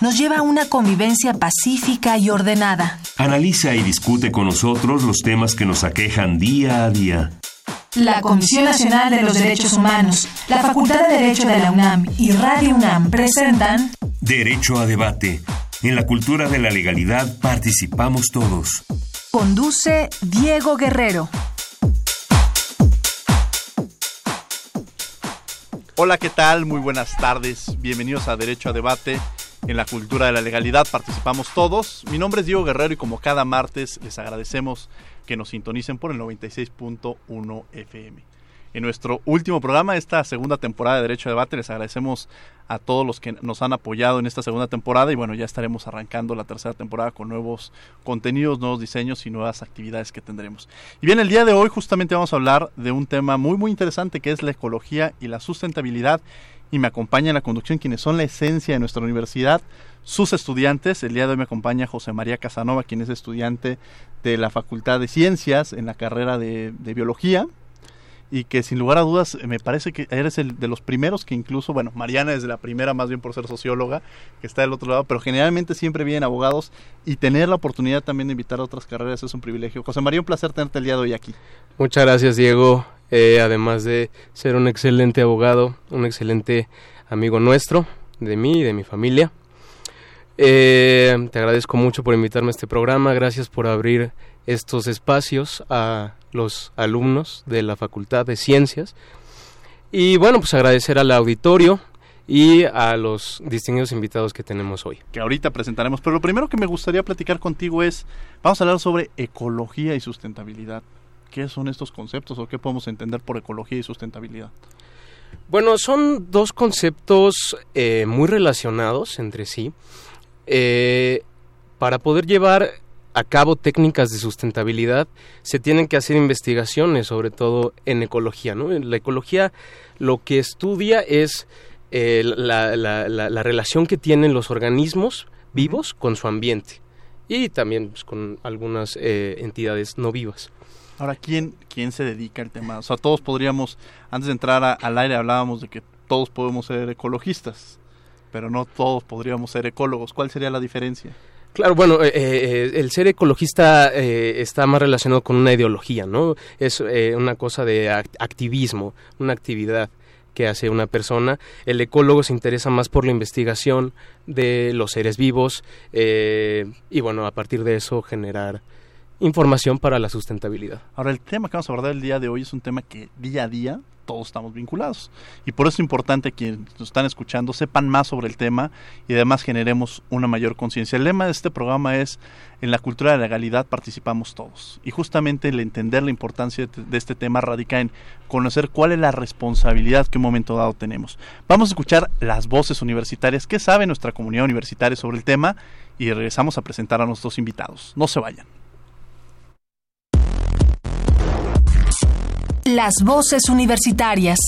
nos lleva a una convivencia pacífica y ordenada. Analiza y discute con nosotros los temas que nos aquejan día a día. La Comisión Nacional de los Derechos Humanos, la Facultad de Derecho de la UNAM y Radio UNAM presentan Derecho a debate. En la cultura de la legalidad participamos todos. Conduce Diego Guerrero. Hola, ¿qué tal? Muy buenas tardes. Bienvenidos a Derecho a Debate. En la cultura de la legalidad participamos todos. Mi nombre es Diego Guerrero y como cada martes les agradecemos que nos sintonicen por el 96.1 FM en nuestro último programa, esta segunda temporada de Derecho a Debate. Les agradecemos a todos los que nos han apoyado en esta segunda temporada y bueno, ya estaremos arrancando la tercera temporada con nuevos contenidos, nuevos diseños y nuevas actividades que tendremos. Y bien, el día de hoy justamente vamos a hablar de un tema muy muy interesante que es la ecología y la sustentabilidad y me acompaña en la conducción quienes son la esencia de nuestra universidad, sus estudiantes. El día de hoy me acompaña José María Casanova, quien es estudiante de la Facultad de Ciencias en la carrera de, de Biología y que sin lugar a dudas me parece que eres el de los primeros que incluso, bueno, Mariana es la primera más bien por ser socióloga, que está del otro lado, pero generalmente siempre vienen abogados y tener la oportunidad también de invitar a otras carreras es un privilegio. José María, un placer tenerte el día de hoy aquí. Muchas gracias, Diego. Eh, además de ser un excelente abogado, un excelente amigo nuestro, de mí y de mi familia. Eh, te agradezco mucho por invitarme a este programa, gracias por abrir estos espacios a los alumnos de la Facultad de Ciencias. Y bueno, pues agradecer al auditorio y a los distinguidos invitados que tenemos hoy. Que ahorita presentaremos, pero lo primero que me gustaría platicar contigo es, vamos a hablar sobre ecología y sustentabilidad. ¿Qué son estos conceptos o qué podemos entender por ecología y sustentabilidad? Bueno, son dos conceptos eh, muy relacionados entre sí. Eh, para poder llevar a cabo técnicas de sustentabilidad, se tienen que hacer investigaciones, sobre todo en ecología. ¿no? La ecología lo que estudia es eh, la, la, relación que tienen los organismos vivos con su ambiente y también pues, con algunas eh, entidades no vivas. Ahora, ¿quién, ¿quién se dedica al tema? O sea, todos podríamos, antes de entrar al aire hablábamos de que todos podemos ser ecologistas, pero no todos podríamos ser ecólogos. ¿Cuál sería la diferencia? Claro, bueno, eh, eh, el ser ecologista eh, está más relacionado con una ideología, ¿no? Es una cosa de activismo, una actividad que hace una persona. El ecólogo se interesa más por la investigación de los seres vivos y, bueno, a partir de eso generar información para la sustentabilidad. Ahora, el tema que vamos a abordar el día de hoy es un tema que día a día todos estamos vinculados. Y por eso es importante que nos están escuchando sepan más sobre el tema y además generemos una mayor conciencia. El lema de este programa es, en la cultura de la legalidad participamos todos. Y justamente el entender la importancia de este tema radica en conocer cuál es la responsabilidad que un momento dado tenemos. Vamos a escuchar las voces universitarias que sabe nuestra comunidad universitaria sobre el tema y regresamos a presentar a nuestros invitados. No se vayan. Las voces universitarias.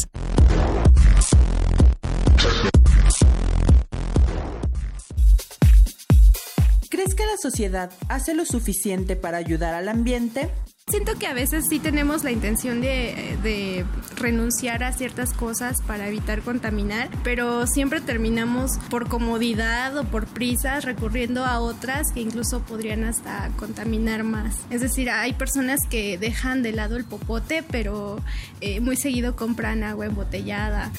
¿Crees que la sociedad hace lo suficiente para ayudar al ambiente? Siento que a veces sí tenemos la intención de, renunciar a ciertas cosas para evitar contaminar, pero siempre terminamos por comodidad o por prisas recurriendo a otras que incluso podrían hasta contaminar más. Es decir, hay personas que dejan de lado el popote, pero eh, muy seguido compran agua embotellada.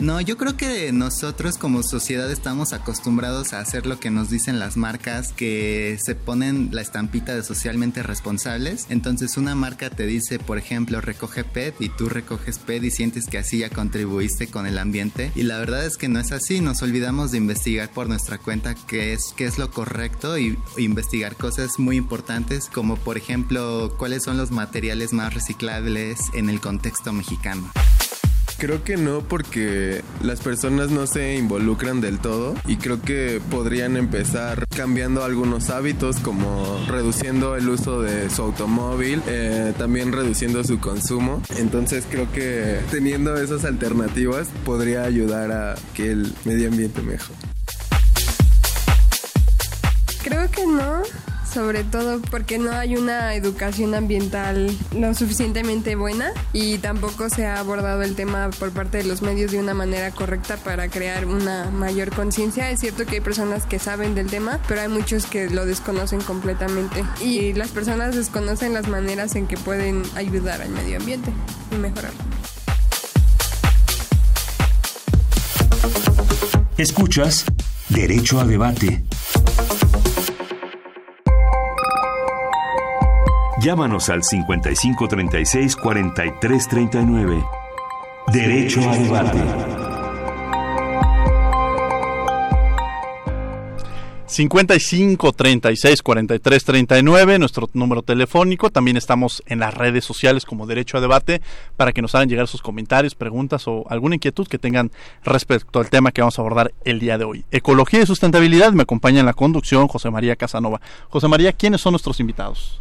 No, yo creo que nosotros como sociedad estamos acostumbrados a hacer lo que nos dicen las marcas que se ponen la estampita de socialmente responsables. Entonces una marca te dice, por ejemplo, recoge PET y tú recoges PET y sientes que así ya contribuiste con el ambiente. Y la verdad es que no es así. Nos olvidamos de investigar por nuestra cuenta qué es, qué es lo correcto y investigar cosas muy importantes como por ejemplo cuáles son los materiales más reciclables en el contexto mexicano. Creo que no porque las personas no se involucran del todo y creo que podrían empezar cambiando algunos hábitos como reduciendo el uso de su automóvil, eh, también reduciendo su consumo. Entonces creo que teniendo esas alternativas podría ayudar a que el medio ambiente mejore. Creo que no sobre todo porque no hay una educación ambiental lo suficientemente buena y tampoco se ha abordado el tema por parte de los medios de una manera correcta para crear una mayor conciencia. Es cierto que hay personas que saben del tema, pero hay muchos que lo desconocen completamente y las personas desconocen las maneras en que pueden ayudar al medio ambiente y mejorarlo. Escuchas Derecho a Debate. Llámanos al 5536 4339. Derecho a debate. 55 36 43 39, nuestro número telefónico. También estamos en las redes sociales como Derecho a Debate para que nos hagan llegar sus comentarios, preguntas o alguna inquietud que tengan respecto al tema que vamos a abordar el día de hoy. Ecología y sustentabilidad. Me acompaña en la conducción José María Casanova. José María, ¿quiénes son nuestros invitados?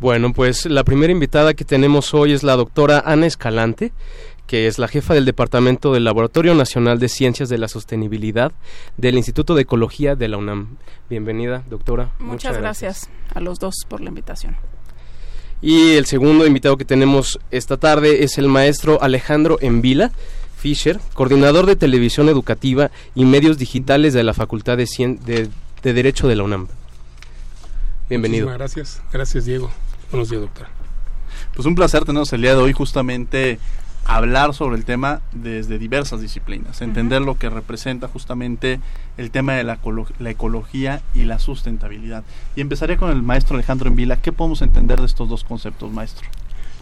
Bueno, pues la primera invitada que tenemos hoy es la doctora Ana Escalante, que es la jefa del Departamento del Laboratorio Nacional de Ciencias de la Sostenibilidad del Instituto de Ecología de la UNAM. Bienvenida, doctora. Muchas, gracias. a los dos por la invitación. Y el segundo invitado que tenemos esta tarde es el maestro Alejandro Envila. Fischer, coordinador de televisión educativa y medios digitales de la Facultad de, de Derecho de la UNAM. Bienvenido. Muchísimas gracias. Gracias, Diego. Buenos días, doctora. Pues un placer tenernos el día de hoy justamente hablar sobre el tema desde diversas disciplinas, entender lo que representa justamente el tema de la, ecología y la sustentabilidad. Y empezaría con el maestro Alejandro Envila. ¿Qué podemos entender de estos dos conceptos, maestro?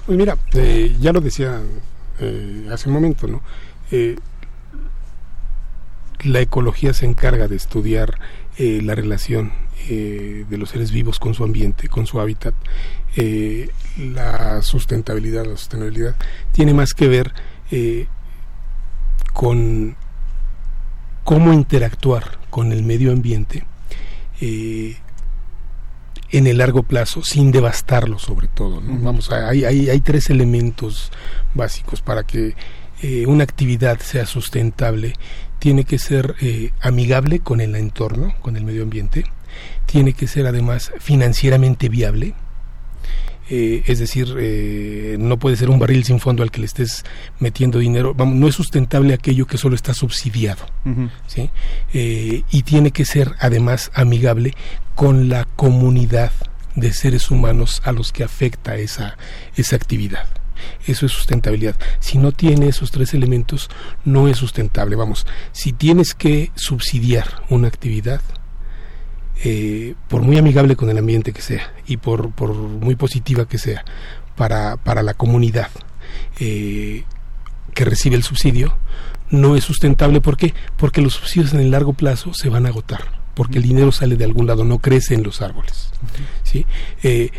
Pues mira, eh, ya lo decía eh, hace un momento, ¿no? Eh, la ecología se encarga de estudiar la relación de los seres vivos con su ambiente, con su hábitat, eh, la sustentabilidad, la sostenibilidad, tiene más que ver eh, con cómo interactuar con el medio ambiente eh, en el largo plazo, sin devastarlo sobre todo. Vamos, hay, hay, hay, tres elementos básicos para que una actividad sea sustentable. Tiene que ser amigable con el entorno, con el medio ambiente. Tiene que ser además financieramente viable eh, es decir, eh, no puede ser un barril sin fondo al que le estés metiendo dinero. Vamos, no es sustentable aquello que solo está subsidiado. ¿sí? Eh, y tiene que ser además amigable con la comunidad de seres humanos a los que afecta esa, esa actividad. Eso es sustentabilidad. Si no tiene esos tres elementos, no es sustentable. Vamos, si tienes que subsidiar una actividad, eh, por muy amigable con el ambiente que sea y por, por muy positiva que sea para, para la comunidad eh, que recibe el subsidio, no es sustentable. ¿Por qué? Porque los subsidios en el largo plazo se van a agotar, porque el dinero sale de algún lado, no crece en los árboles. ¿sí? Eh,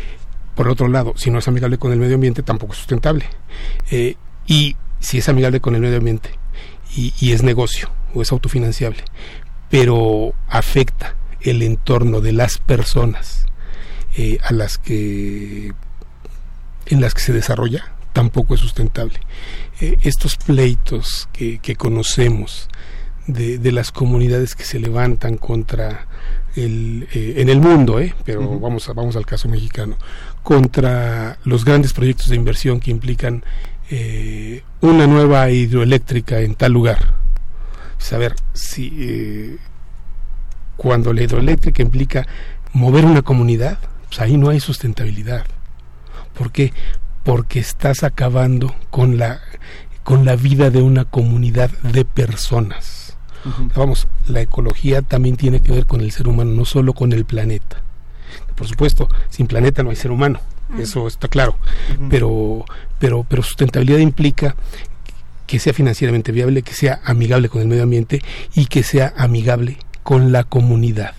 por otro lado, si no es amigable con el medio ambiente, tampoco es sustentable. y si es amigable con el medio ambiente y, y es negocio o es autofinanciable, pero afecta el entorno de las personas eh, a las que en las que se desarrolla tampoco es sustentable. Eh, estos pleitos que, que conocemos de, de, las comunidades que se levantan contra el, eh, en el mundo, eh, pero vamos, a, vamos al caso mexicano, contra los grandes proyectos de inversión que implican una nueva hidroeléctrica en tal lugar. Saber si cuando la hidroeléctrica implica mover una comunidad, pues ahí no hay sustentabilidad. ¿Por qué? Porque estás acabando con la con la vida de una comunidad de personas. Vamos, la ecología también tiene que ver con el ser humano, no solo con el planeta. Por supuesto, sin planeta no hay ser humano, eso está claro. Pero, pero, pero sustentabilidad implica que sea financieramente viable, que sea amigable con el medio ambiente y que sea amigable con la comunidad.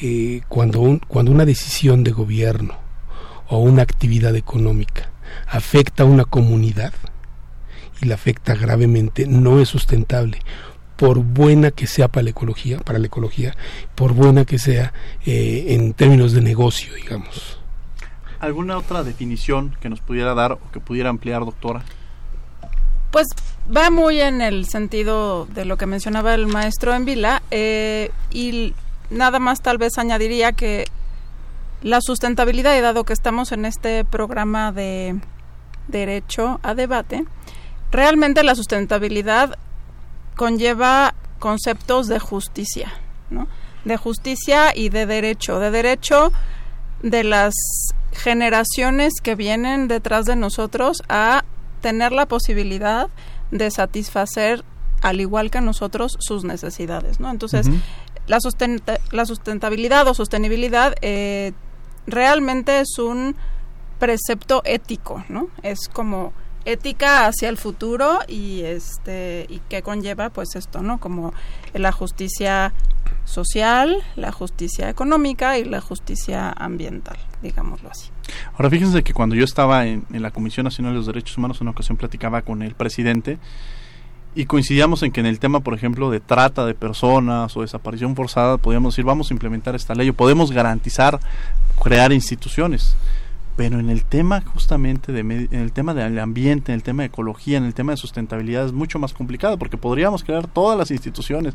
Eh, cuando, cuando una decisión de gobierno o una actividad económica afecta a una comunidad y la afecta gravemente, no es sustentable por buena que sea para la ecología, para la ecología, por buena que sea eh, en términos de negocio, digamos. ¿Alguna otra definición que nos pudiera dar o que pudiera ampliar, doctora? Pues va muy en el sentido de lo que mencionaba el maestro en Vila eh, y nada más tal vez añadiría que la sustentabilidad, y dado que estamos en este programa de derecho a debate, realmente la sustentabilidad conlleva conceptos de justicia, ¿no? De justicia y de derecho, de derecho de las generaciones que vienen detrás de nosotros a tener la posibilidad de satisfacer al igual que nosotros sus necesidades, ¿no? Entonces, la, la sustentabilidad o sostenibilidad eh, realmente es un precepto ético, ¿no? Es como ética hacia el futuro y este y que conlleva pues esto, ¿no? Como la justicia social, la justicia económica y la justicia ambiental, digámoslo así. Ahora fíjense que cuando yo estaba en, en la Comisión Nacional de los Derechos Humanos, en una ocasión platicaba con el presidente y coincidíamos en que en el tema, por ejemplo, de trata de personas o desaparición forzada, podíamos decir, vamos a implementar esta ley o podemos garantizar crear instituciones pero en el tema justamente de en el tema del ambiente, en el tema de ecología, en el tema de sustentabilidad es mucho más complicado porque podríamos crear todas las instituciones,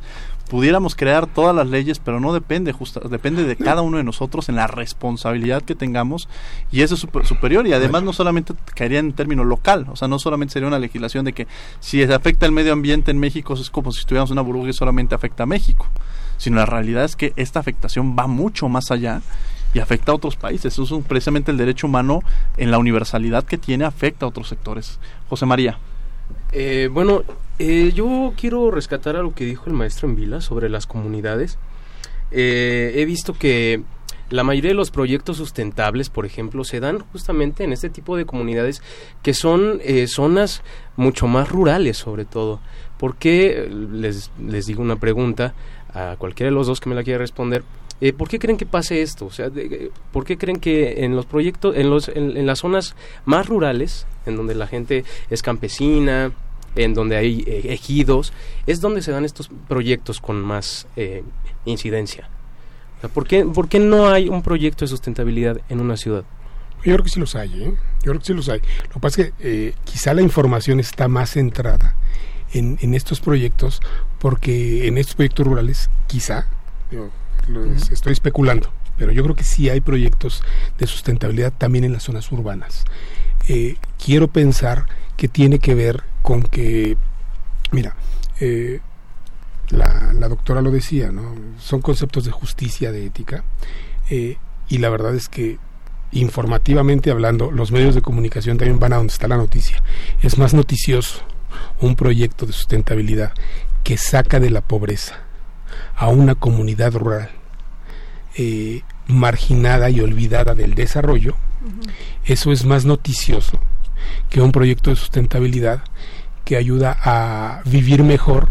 pudiéramos crear todas las leyes, pero no depende justa, depende de cada uno de nosotros en la responsabilidad que tengamos y eso es superior y además no solamente caería en término local, o sea, no solamente sería una legislación de que si afecta el medio ambiente en México es como si estuviéramos una burbuja y solamente afecta a México, sino la realidad es que esta afectación va mucho más allá y afecta a otros países. Eso es precisamente el derecho humano en la universalidad que tiene afecta a otros sectores. José María. Eh, bueno, eh, yo quiero rescatar a lo que dijo el maestro en Vila sobre las comunidades. Eh, he visto que la mayoría de los proyectos sustentables, por ejemplo, se dan justamente en este tipo de comunidades que son zonas mucho más rurales, sobre todo. ¿Por qué? Les, les digo una pregunta a cualquiera de los dos que me la quiera responder. Eh, ¿Por qué creen que pase esto? O sea, ¿por qué creen que en los proyectos, en, los, en, las zonas más rurales, en donde la gente es campesina, en donde hay eh, ejidos, es donde se dan estos proyectos con más eh, incidencia? ¿por, qué, ¿Por qué no hay un proyecto de sustentabilidad en una ciudad? Yo creo que sí los hay, ¿eh? Yo creo que sí los hay. Lo que pasa es que quizá la información está más centrada en, en estos proyectos, porque en estos proyectos rurales, quizá, estoy especulando, pero yo creo que sí hay proyectos de sustentabilidad también en las zonas urbanas. Eh, quiero pensar que tiene que ver con que, mira, eh, la, doctora lo decía, ¿no? Son conceptos de justicia, de ética, eh, y la verdad es que informativamente hablando, los medios de comunicación también van a donde está la noticia. Es más noticioso un proyecto de sustentabilidad que saca de la pobreza a una comunidad rural eh, marginada y olvidada del desarrollo, eso es más noticioso que un proyecto de sustentabilidad que ayuda a vivir mejor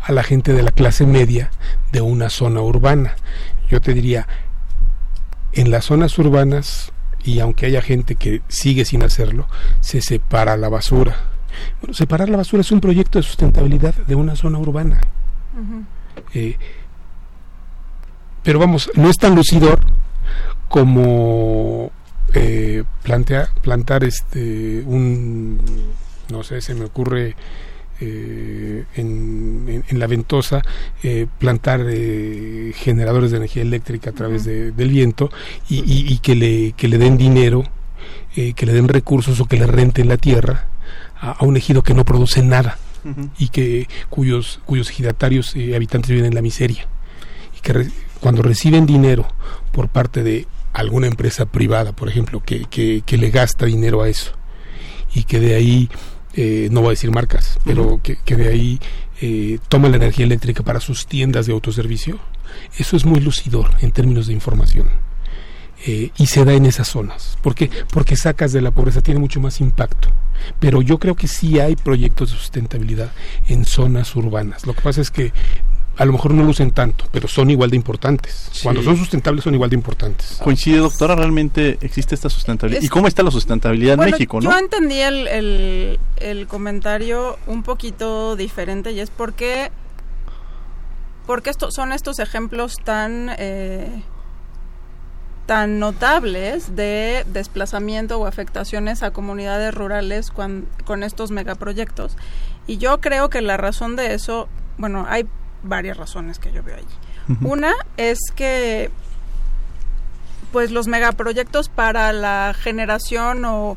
a la gente de la clase media de una zona urbana. Yo te diría, en las zonas urbanas, y aunque haya gente que sigue sin hacerlo, se separa la basura. Bueno, separar la basura es un proyecto de sustentabilidad de una zona urbana. Eh, pero vamos, no es tan lucidor como eh, plantea, plantar este un no sé, se me ocurre eh, en, la ventosa eh, plantar generadores de energía eléctrica a través del viento y, que, le, que le den dinero, que le den recursos o que le renten la tierra a, un ejido que no produce nada y que cuyos, cuyos ejidatarios habitantes viven en la miseria y que cuando reciben dinero por parte de alguna empresa privada, por ejemplo, que, que, le gasta dinero a eso y que de ahí eh, no voy a decir marcas, pero que, que de ahí eh, toma la energía eléctrica para sus tiendas de autoservicio, eso es muy lucidor en términos de información. Eh, y se da en esas zonas. ¿Por qué? Porque sacas de la pobreza, tiene mucho más impacto. Pero yo creo que sí hay proyectos de sustentabilidad en zonas urbanas. Lo que pasa es que a lo mejor no lucen tanto, pero son igual de importantes. Cuando son sustentables son igual de importantes. Coincide, doctora, realmente existe esta sustentabilidad. ¿Y cómo está la sustentabilidad en México, no? Yo entendí el, el, el, comentario un poquito diferente y es porque, porque esto, son estos ejemplos tan... Eh, tan notables de desplazamiento o afectaciones a comunidades rurales con, con estos megaproyectos. Y yo creo que la razón de eso, bueno, hay varias razones que yo veo allí. Una es que pues los megaproyectos para la generación o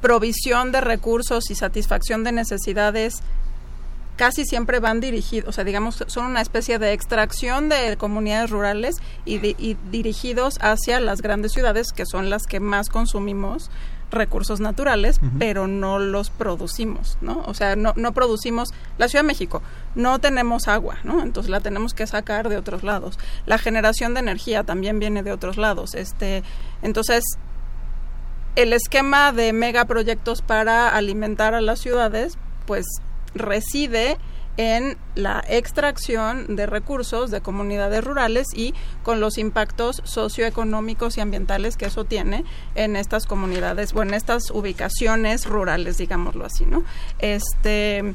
provisión de recursos y satisfacción de necesidades casi siempre van dirigidos, o sea, digamos, son una especie de extracción de comunidades rurales y, dirigidos hacia las grandes ciudades, que son las que más consumimos recursos naturales, pero no los producimos, ¿no? O sea, no, no producimos, la Ciudad de México, no tenemos agua, ¿no? Entonces la tenemos que sacar de otros lados. La generación de energía también viene de otros lados. Este, entonces, el esquema de megaproyectos para alimentar a las ciudades, pues reside en la extracción de recursos de comunidades rurales y con los impactos socioeconómicos y ambientales que eso tiene en estas comunidades o en estas ubicaciones rurales, digámoslo así, ¿no? Este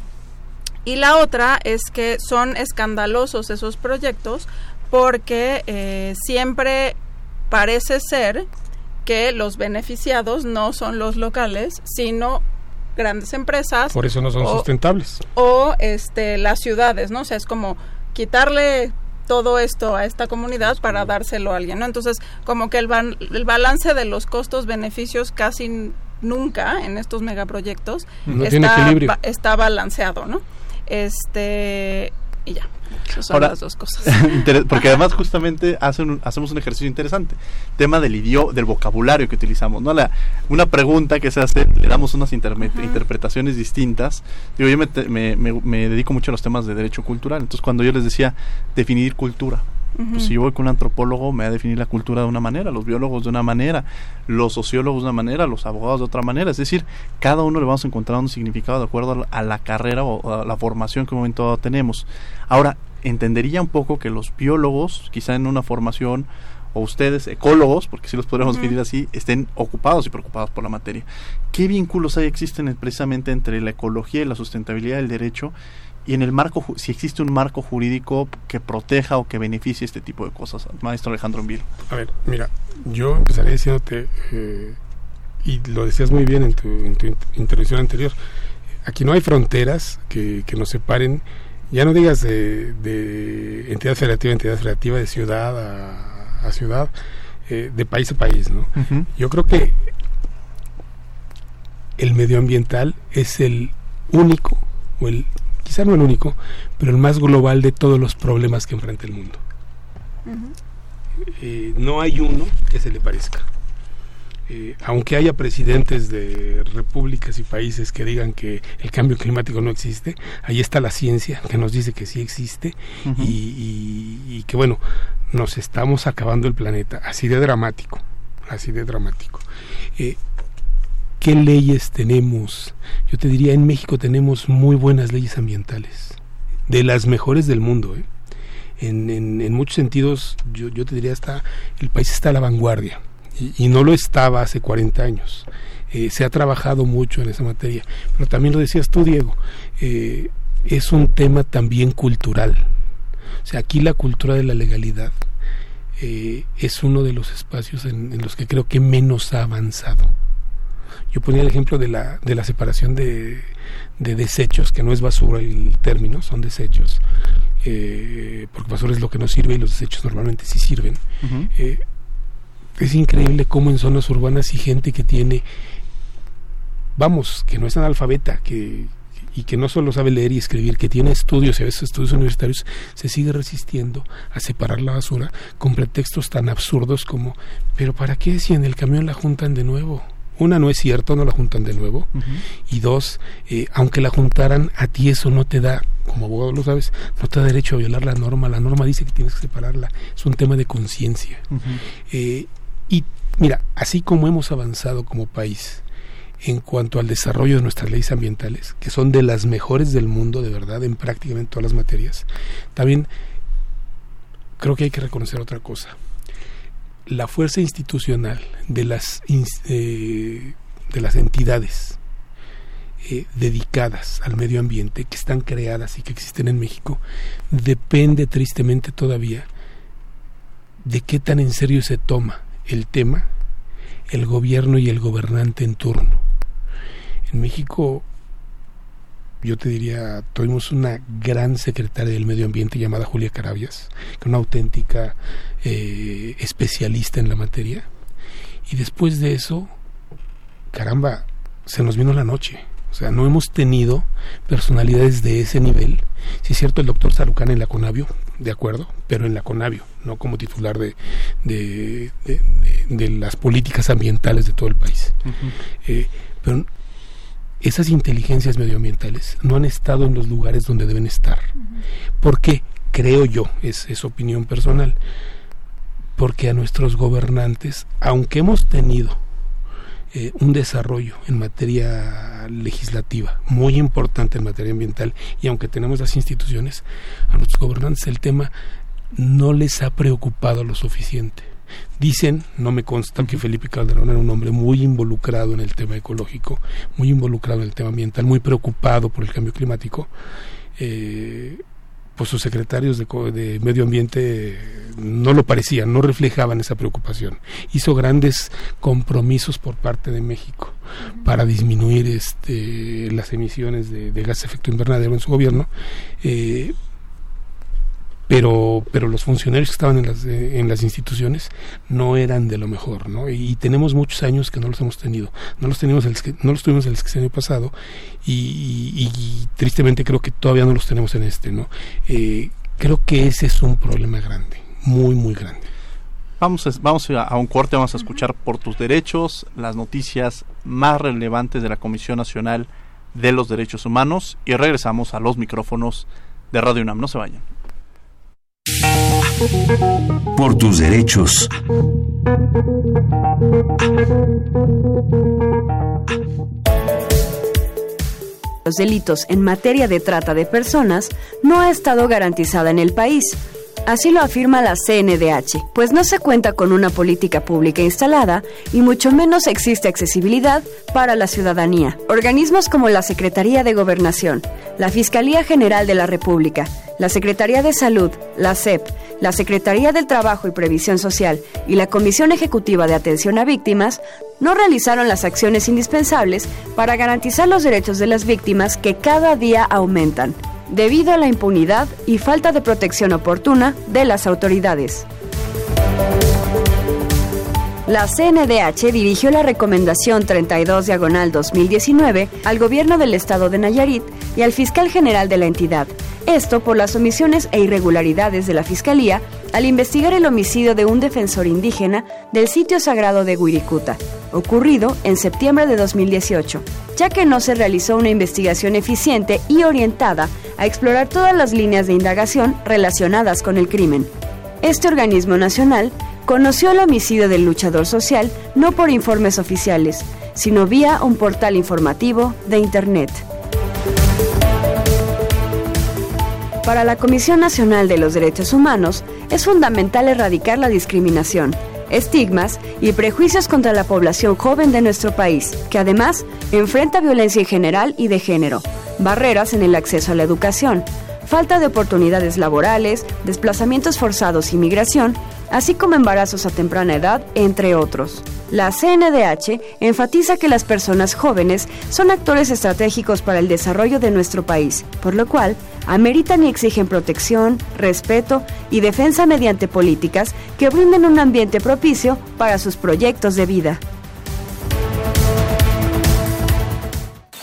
y la otra es que son escandalosos esos proyectos porque eh, siempre parece ser que los beneficiados no son los locales, sino grandes empresas. Por eso no son sustentables. O este, las ciudades, ¿no? O sea, es como quitarle todo esto a esta comunidad para dárselo a alguien, ¿no? Entonces, como que el, el balance de los costos-beneficios casi nunca en estos megaproyectos está, está balanceado, ¿no? Este, y ya. Son las dos cosas. porque además justamente hacen hacemos un ejercicio interesante. Tema del idioma, del vocabulario que utilizamos. ¿no? La, una pregunta que se hace, le damos unas interpretaciones distintas. Digo, yo me, me, me, dedico mucho a los temas de derecho cultural. Entonces cuando yo les decía definir cultura, pues si yo voy con un antropólogo me va a definir la cultura de una manera, los biólogos de una manera, los sociólogos de una manera, los abogados de otra manera. Es decir, cada uno le vamos a encontrar un significado de acuerdo a la carrera o a la formación que en un momento dado tenemos. Ahora, entendería un poco que los biólogos, quizá en una formación, o ustedes, ecólogos, porque si los podríamos definir así, estén ocupados y preocupados por la materia. ¿Qué vínculos hay, existen precisamente entre la ecología y la sustentabilidad del derecho y en el marco, si existe un marco jurídico que proteja o que beneficie este tipo de cosas, maestro Alejandro Envil. A ver, mira, yo empezaría diciéndote, eh, y lo decías muy bien en tu, en tu intervención anterior, aquí no hay fronteras que, que nos separen, ya no digas de, de, entidad federativa a entidad federativa, de ciudad a, a ciudad, eh, de país a país, ¿no? Yo creo que el medioambiental es el único o el quizá no el único, pero el más global de todos los problemas que enfrenta el mundo. Eh, no hay uno que se le parezca. Eh, aunque haya presidentes de repúblicas y países que digan que el cambio climático no existe, ahí está la ciencia que nos dice que sí existe y, que bueno, nos estamos acabando el planeta, así de dramático, así de dramático. Eh, ¿Qué leyes tenemos? Yo te diría, en México tenemos muy buenas leyes ambientales, de las mejores del mundo. ¿eh? En, muchos sentidos, yo, te diría, está, el país está a la vanguardia, y, no lo estaba hace 40 años. Eh, se ha trabajado mucho en esa materia, pero también lo decías tú, Diego, eh, es un tema también cultural. O sea, aquí la cultura de la legalidad es uno de los espacios en los que creo que menos ha avanzado yo ponía el ejemplo de la, de la separación de, de desechos, que no es basura el término, son desechos, eh, porque basura es lo que no sirve y los desechos normalmente sí sirven. Eh, es increíble cómo en zonas urbanas hay gente que tiene, vamos, que no es analfabeta, que, y que no solo sabe leer y escribir, que tiene estudios y a veces estudios universitarios, se sigue resistiendo a separar la basura con pretextos tan absurdos como, pero ¿para qué si en el camión la juntan de nuevo? Una, no es cierto, no la juntan de nuevo. Y dos, eh, aunque la juntaran, a ti eso no te da, como abogado lo sabes, no te da derecho a violar la norma. La norma dice que tienes que separarla. Es un tema de conciencia. Eh, y mira, así como hemos avanzado como país en cuanto al desarrollo de nuestras leyes ambientales, que son de las mejores del mundo, de verdad, en prácticamente todas las materias, también creo que hay que reconocer otra cosa la fuerza institucional de las, eh, de las entidades eh, dedicadas al medio ambiente que están creadas y que existen en México depende tristemente todavía de qué tan en serio se toma el tema el gobierno y el gobernante en turno. En México yo te diría, tuvimos una gran secretaria del medio ambiente llamada Julia Carabias, que es una auténtica eh, especialista en la materia. Y después de eso, caramba, se nos vino la noche. O sea, no hemos tenido personalidades de ese nivel. Sí es cierto, el doctor Sarucán en la Conavio, de acuerdo, pero en la Conavio, no como titular de, de, de, las políticas ambientales de todo el país. Eh, pero esas inteligencias medioambientales no han estado en los lugares donde deben estar. ¿Por qué? Creo yo, es, es opinión personal, porque a nuestros gobernantes, aunque hemos tenido eh, un desarrollo en materia legislativa muy importante en materia ambiental y aunque tenemos las instituciones, a nuestros gobernantes el tema no les ha preocupado lo suficiente. Dicen, no me consta, que Felipe Calderón era un hombre muy involucrado en el tema ecológico, muy involucrado en el tema ambiental, muy preocupado por el cambio climático. Eh, pues sus secretarios de, de, medio ambiente no lo parecían, no reflejaban esa preocupación. Hizo grandes compromisos por parte de México para disminuir este, las emisiones de, de gas de efecto invernadero en su gobierno, eh, pero pero los funcionarios que estaban en las eh, en las instituciones no eran de lo mejor no y, tenemos muchos años que no los hemos tenido no los tenemos el, no los tuvimos el año pasado y, tristemente creo que todavía no los tenemos en este no eh, creo que ese es un problema grande muy muy grande Vamos a, vamos a un corte, vamos a escuchar por tus derechos las noticias más relevantes de la Comisión Nacional de los Derechos Humanos y regresamos a los micrófonos de Radio UNAM. No se vayan. Por tus derechos. Los delitos en materia de trata de personas no ha estado garantizada en el país Así lo afirma la CNDH, pues no se cuenta con una política pública instalada y mucho menos existe accesibilidad para la ciudadanía. Organismos como la Secretaría de Gobernación, la Fiscalía General de la República, la Secretaría de Salud, la SEP, la Secretaría del Trabajo y Previsión Social y la Comisión Ejecutiva de Atención a Víctimas no realizaron las acciones indispensables para garantizar los derechos de las víctimas que cada día aumentan debido a la impunidad y falta de protección oportuna de las autoridades. La CNDH dirigió la recomendación 32 diagonal 2019 al gobierno del estado de Nayarit y al fiscal general de la entidad, esto por las omisiones e irregularidades de la Fiscalía al investigar el homicidio de un defensor indígena del sitio sagrado de Huiricuta, ocurrido en septiembre de 2018, ya que no se realizó una investigación eficiente y orientada a explorar todas las líneas de indagación relacionadas con el crimen. Este organismo nacional conoció el homicidio del luchador social no por informes oficiales, sino vía un portal informativo de Internet. Para la Comisión Nacional de los Derechos Humanos es fundamental erradicar la discriminación, estigmas y prejuicios contra la población joven de nuestro país, que además enfrenta violencia en general y de género, barreras en el acceso a la educación, falta de oportunidades laborales, desplazamientos forzados y migración, así como embarazos a temprana edad, entre otros. La CNDH enfatiza que las personas jóvenes son actores estratégicos para el desarrollo de nuestro país, por lo cual ameritan y exigen protección, respeto y defensa mediante políticas que brinden un ambiente propicio para sus proyectos de vida.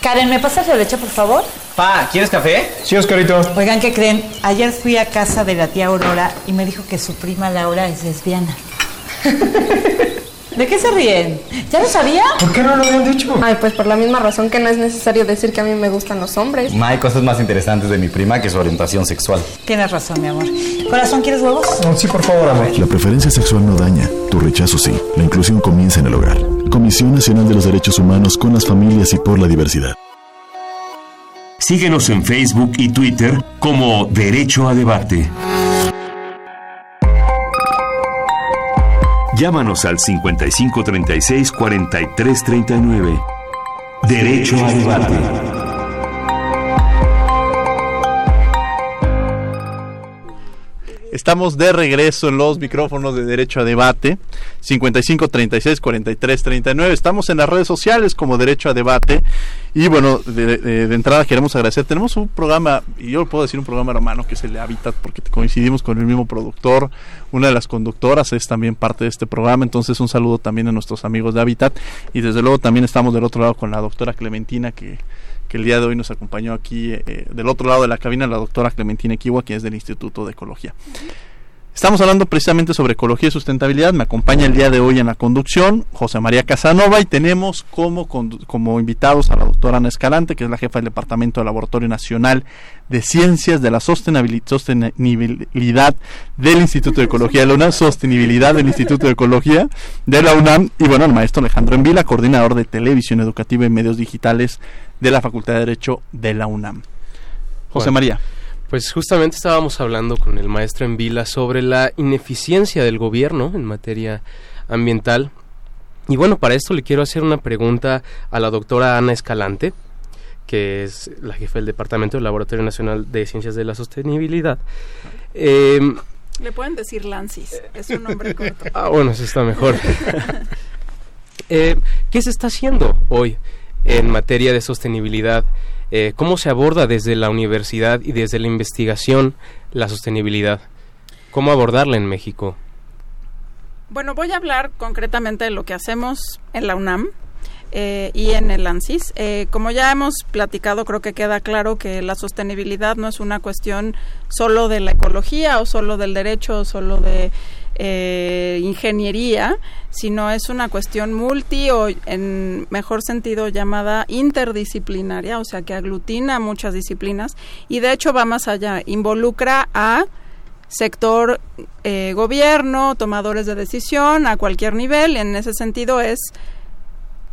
Karen, ¿me pasas la leche, por favor? Pa, ¿quieres café? Sí, Oscarito. Oigan, ¿qué creen? Ayer fui a casa de la tía Aurora y me dijo que su prima Laura es lesbiana. ¿De qué se ríen? ¿Ya lo sabía? ¿Por qué no lo habían dicho? Ay, pues por la misma razón que no es necesario decir que a mí me gustan los hombres. No hay cosas más interesantes de mi prima que su orientación sexual. Tienes razón, mi amor. Corazón, ¿quieres huevos? sí, por favor, amor. La preferencia sexual no daña, tu rechazo sí. La inclusión comienza en el hogar. Comisión Nacional de los Derechos Humanos con las familias y por la diversidad. Síguenos en Facebook y Twitter como Derecho a Debate. Llámanos al 5536 4339. Derecho a Debate. Estamos de regreso en los micrófonos de Derecho a Debate, 55 36 43 39. Estamos en las redes sociales como Derecho a Debate. Y bueno, de, entrada queremos agradecer. Tenemos un programa, y yo puedo decir un programa hermano que es el de Habitat, porque coincidimos con el mismo productor. Una de las conductoras es también parte de este programa. Entonces, un saludo también a nuestros amigos de Habitat. Y desde luego también estamos del otro lado con la doctora Clementina, que que el día de hoy nos acompañó aquí eh, del otro lado de la cabina la doctora Clementina Equiwa, que es del Instituto de Ecología. Estamos hablando precisamente sobre ecología y sustentabilidad. Me acompaña el día de hoy en la conducción José María Casanova y tenemos como, como invitados a la doctora Ana Escalante, que es la jefa del Departamento de Laboratorio Nacional de Ciencias de la Sostenibil- Sostenibilidad del Instituto de Ecología de la UNAM, Sostenibilidad del Instituto de Ecología de la UNAM, y bueno, el maestro Alejandro Envila, coordinador de Televisión Educativa y Medios Digitales de la Facultad de Derecho de la UNAM. José. María. Pues justamente estábamos hablando con el maestro en Vila sobre la ineficiencia del gobierno en materia ambiental. Y bueno, para esto le quiero hacer una pregunta a la doctora Ana Escalante, que es la jefa del Departamento del Laboratorio Nacional de Ciencias de la Sostenibilidad. Em, Le pueden decir Lancis, es un nombre corto. Ah, bueno, eso está mejor. Eh, ¿Qué se está haciendo hoy en materia de sostenibilidad? Eh, ¿Cómo se aborda desde la universidad y desde la investigación la sostenibilidad? ¿Cómo abordarla en México? Bueno, voy a hablar concretamente de lo que hacemos en la UNAM eh, y en el ANSIS. Eh, como ya hemos platicado, creo que queda claro que la sostenibilidad no es una cuestión solo de la ecología o solo del derecho o solo de eh, ingeniería, sino es una cuestión multi o en mejor sentido llamada interdisciplinaria, o sea que aglutina muchas disciplinas y de hecho va más allá, involucra a sector eh, gobierno, tomadores de decisión a cualquier nivel. En ese sentido es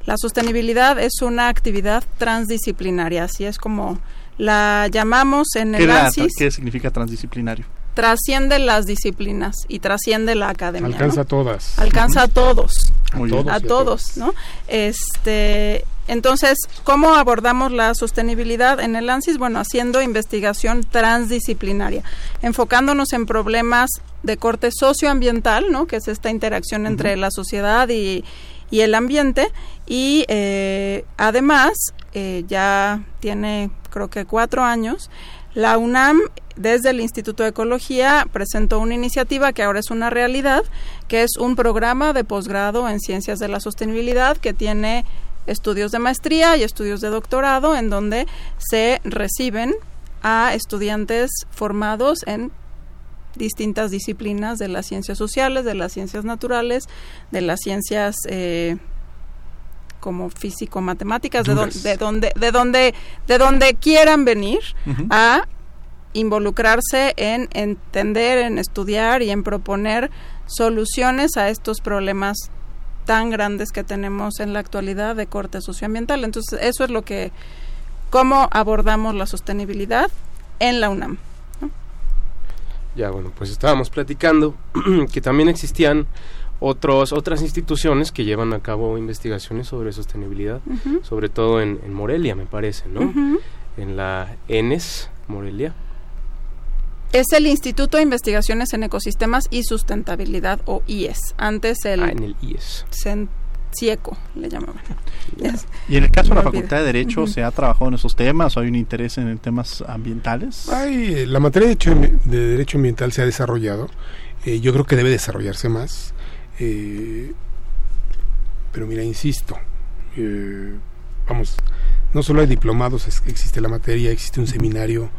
la sostenibilidad es una actividad transdisciplinaria, así es como la llamamos en ¿Qué, el la- ANSIS. qué significa transdisciplinario? Trasciende las disciplinas y trasciende la academia. Alcanza ¿no? a todas. Alcanza a todos. A todos, ¿no? Este, entonces, ¿cómo abordamos la sostenibilidad en el ANSIS? Bueno, haciendo investigación transdisciplinaria, enfocándonos en problemas de corte socioambiental, ¿no? Que es esta interacción entre la sociedad y, y el ambiente. Y eh, además, eh, ya tiene creo que cuatro años, la UNAM, desde el Instituto de Ecología, presentó una iniciativa que ahora es una realidad, que es un programa de posgrado en Ciencias de la Sostenibilidad que tiene estudios de maestría y estudios de doctorado en donde se reciben a estudiantes formados en distintas disciplinas de las ciencias sociales, de las ciencias naturales, de las ciencias eh, como físico-matemáticas, de, don- de donde, de donde, de donde quieran venir a involucrarse en entender, en estudiar y en proponer soluciones a estos problemas tan grandes que tenemos en la actualidad de corte socioambiental. Entonces, eso es lo que, cómo abordamos la sostenibilidad en la UNAM. Ya, bueno, pues estábamos platicando que también existían otros, otras instituciones que llevan a cabo investigaciones sobre sostenibilidad, sobre todo en, en Morelia, me parece, ¿no? En la ENES, Morelia. Es el Instituto de Investigaciones en Ecosistemas y Sustentabilidad, o IES. Antes el... Ah, en el IES. CIECO, le llamaban. Y en el caso de la. Facultad de Derecho. ¿se ha trabajado en esos temas o hay un interés en temas ambientales? Ay, eh, la materia de derecho, ambi- de derecho ambiental se ha desarrollado. Eh, yo creo que debe desarrollarse más. Eh, pero mira, insisto, eh, vamos, no solo hay diplomados, es- existe la materia, existe un seminario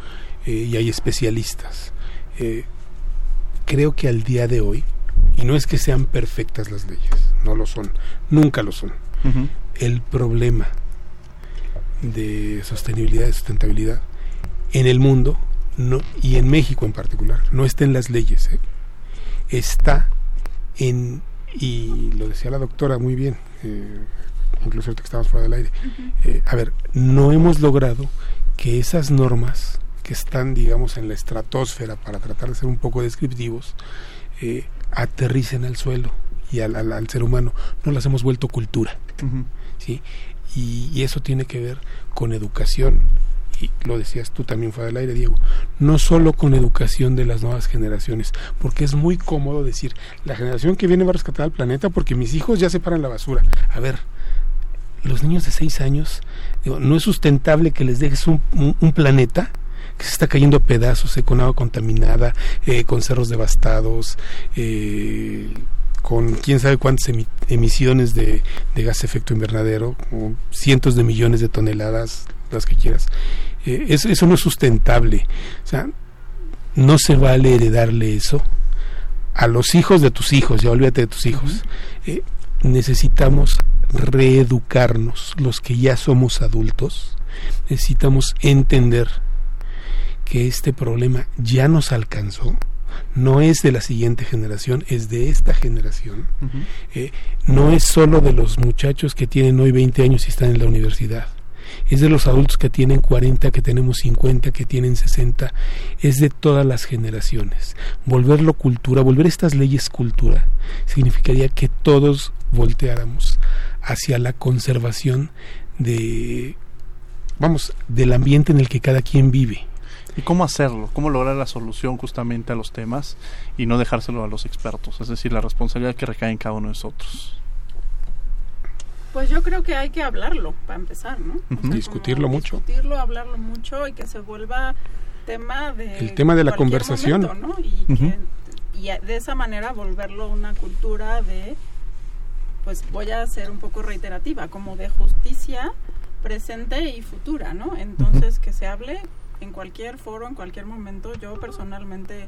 eh, y hay especialistas. Creo que al día de hoy, y no es que sean perfectas las leyes, no lo son, nunca lo son. El problema de sostenibilidad, de sustentabilidad en el mundo no, y en México en particular, no está en las leyes, ¿eh? está en, y lo decía la doctora muy bien, eh, incluso ahorita que estábamos fuera del aire, eh, a ver, no hemos logrado que esas normas que están, digamos, en la estratosfera para tratar de ser un poco descriptivos, eh, aterricen al suelo y al, al, al, ser humano. No las hemos vuelto cultura. ¿sí? Y, y, eso tiene que ver con educación. Y lo decías tú también fuera del aire, Diego. No solo con educación de las nuevas generaciones, porque es muy cómodo decir, la generación que viene va a rescatar al planeta porque mis hijos ya separan la basura. A ver, los niños de seis años, digo, no es sustentable que les dejes un, planeta que se está cayendo a pedazos, eh, con agua contaminada, eh, con cerros devastados, eh, con quién sabe cuántas emi emisiones de, de, gas efecto invernadero, cientos de millones de toneladas, las que quieras. Eh, eso, eso, no es sustentable. O sea, no se vale heredarle eso a los hijos de tus hijos, ya olvídate de tus hijos. Eh, necesitamos reeducarnos, los que ya somos adultos, necesitamos entender que este problema ya nos alcanzó, no es de la siguiente generación, es de esta generación. Uh -huh. eh, no es solo de los muchachos que tienen hoy 20 años y están en la universidad. Es de los adultos que tienen 40, que tenemos 50, que tienen 60. Es de todas las generaciones. Volverlo cultura, volver estas leyes cultura, significaría que todos volteáramos hacia la conservación de, vamos, del ambiente en el que cada quien vive ¿Y cómo hacerlo? ¿Cómo lograr la solución justamente a los temas y no dejárselo a los expertos? Es decir, la responsabilidad que recae en cada uno de nosotros. Pues yo creo que hay que hablarlo, para empezar, ¿no? -huh. o sea, discutirlo mucho. Discutirlo, hablarlo mucho y que se vuelva tema de... El tema de la conversación. Momento, ¿no? y, uh -huh. que, y de esa manera volverlo una cultura de, pues voy a ser un poco reiterativa, como de justicia presente y futura, ¿no? Entonces, uh -huh. que se hable en cualquier foro, en cualquier momento, yo personalmente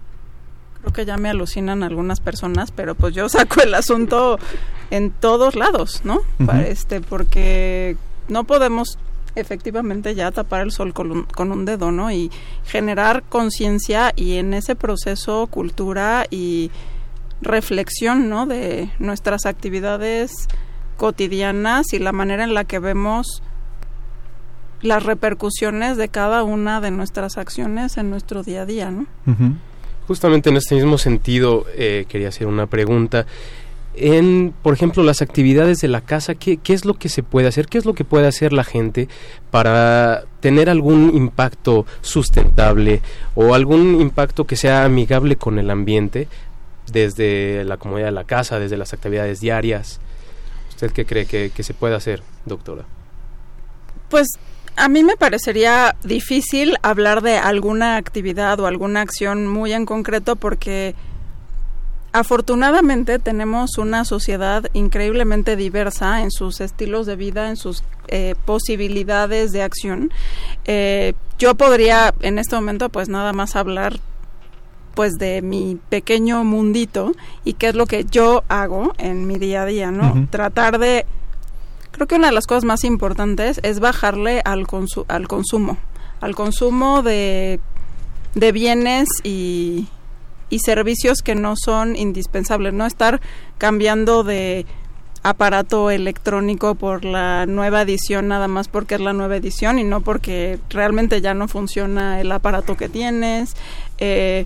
creo que ya me alucinan algunas personas, pero pues yo saco el asunto en todos lados, ¿no? Uh -huh. este, porque no podemos efectivamente ya tapar el sol con un, con un dedo, ¿no? Y generar conciencia y en ese proceso cultura y reflexión, ¿no? De nuestras actividades cotidianas y la manera en la que vemos las repercusiones de cada una de nuestras acciones en nuestro día a día, ¿no? Uh -huh. Justamente en este mismo sentido eh, quería hacer una pregunta. En, por ejemplo, las actividades de la casa, ¿qué, ¿qué, es lo que se puede hacer? ¿Qué es lo que puede hacer la gente para tener algún impacto sustentable o algún impacto que sea amigable con el ambiente desde la comodidad de la casa, desde las actividades diarias? ¿Usted qué cree que, que se puede hacer, doctora? Pues a mí me parecería difícil hablar de alguna actividad o alguna acción muy en concreto porque afortunadamente tenemos una sociedad increíblemente diversa en sus estilos de vida, en sus eh, posibilidades de acción. Eh, yo podría en este momento pues nada más hablar pues de mi pequeño mundito y qué es lo que yo hago en mi día a día, ¿no? Uh -huh. Tratar de creo que una de las cosas más importantes es bajarle al, consu al consumo, al consumo de, de bienes y, y, servicios que no son indispensables, no estar cambiando de aparato electrónico por la nueva edición nada más porque es la nueva edición y no porque realmente ya no funciona el aparato que tienes. Eh,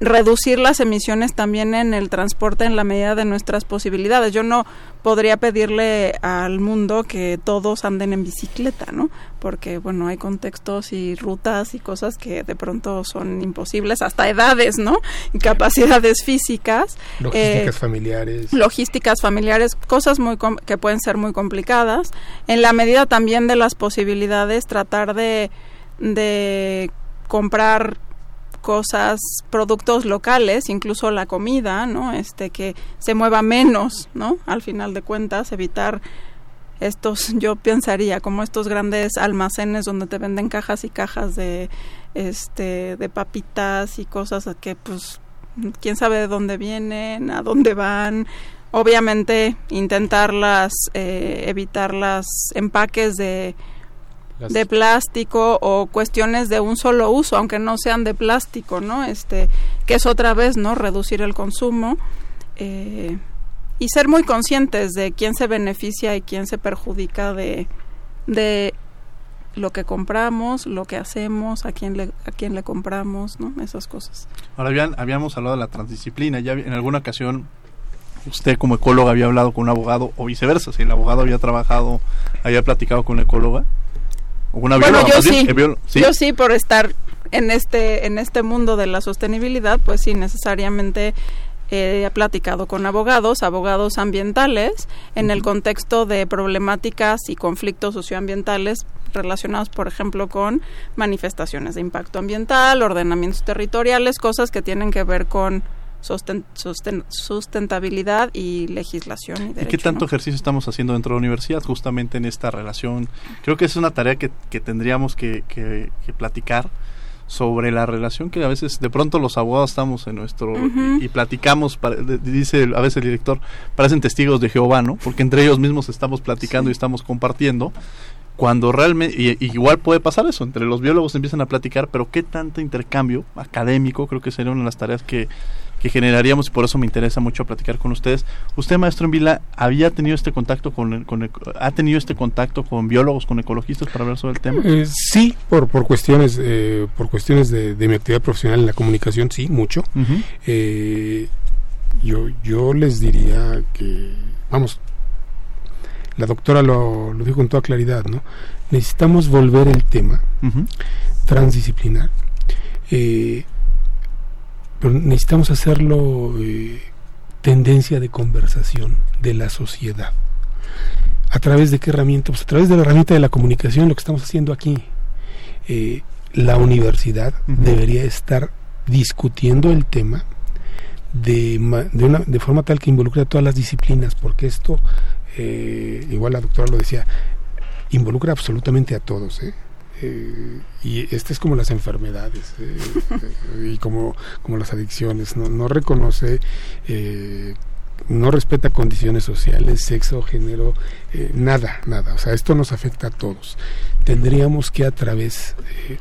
reducir las emisiones también en el transporte en la medida de nuestras posibilidades. Yo no podría pedirle al mundo que todos anden en bicicleta, ¿no? Porque, bueno, hay contextos y rutas y cosas que de pronto son imposibles, hasta edades, ¿no? Y capacidades físicas. Logísticas eh, familiares. Logísticas familiares, cosas muy que pueden ser muy complicadas. En la medida también de las posibilidades, tratar de, de comprar cosas, productos locales, incluso la comida, ¿no? Este que se mueva menos, ¿no? Al final de cuentas, evitar estos, yo pensaría, como estos grandes almacenes donde te venden cajas y cajas de este de papitas y cosas que pues quién sabe de dónde vienen, a dónde van. obviamente intentarlas eh, evitar las empaques de de plástico o cuestiones de un solo uso, aunque no sean de plástico, ¿no? Este, que es otra vez, ¿no? Reducir el consumo eh, y ser muy conscientes de quién se beneficia y quién se perjudica de, de lo que compramos, lo que hacemos, a quién le, a quién le compramos, ¿no? Esas cosas. Ahora bien, habíamos hablado de la transdisciplina, ya en alguna ocasión usted como ecóloga había hablado con un abogado o viceversa, si el abogado había trabajado, había platicado con una ecóloga bueno, yo sí, yo sí por estar en este en este mundo de la sostenibilidad, pues sí necesariamente he platicado con abogados, abogados ambientales, en el contexto de problemáticas y conflictos socioambientales relacionados, por ejemplo, con manifestaciones de impacto ambiental, ordenamientos territoriales, cosas que tienen que ver con sustentabilidad y legislación. Y, qué tanto ejercicio estamos haciendo dentro de la universidad justamente en esta relación? Creo que es una tarea que, tendríamos que, platicar sobre la relación que a veces de pronto los abogados estamos en nuestro y, platicamos dice a veces el director parecen testigos de Jehová no porque entre ellos mismos estamos platicando y estamos compartiendo cuando realmente, y, igual puede pasar eso, entre los biólogos empiezan a platicar, pero qué tanto intercambio académico, creo que sería una de las tareas que, que generaríamos y por eso me interesa mucho platicar con ustedes. Usted, maestro en Vila, había tenido este contacto con, con ha tenido este contacto con biólogos, con ecologistas para hablar sobre el tema. Eh, sí, por por cuestiones eh, por cuestiones de, mi actividad profesional en la comunicación, sí, mucho. Eh, yo yo les diría que vamos la doctora lo, dijo con toda claridad, ¿no? Necesitamos volver el tema transdisciplinar, eh, pero necesitamos hacerlo eh, tendencia de conversación de la sociedad. ¿A través de qué herramienta? Pues a través de la herramienta de la comunicación, lo que estamos haciendo aquí. Eh, la universidad debería estar discutiendo el tema de, de, una, de forma tal que involucre a todas las disciplinas, porque esto eh, igual la doctora lo decía, involucra absolutamente a todos. ¿eh? Eh, y este es como las enfermedades y como, como las adicciones, no, no reconoce, no respeta condiciones sociales, sexo, género, nada, nada. O sea, esto nos afecta a todos. Tendríamos que a través,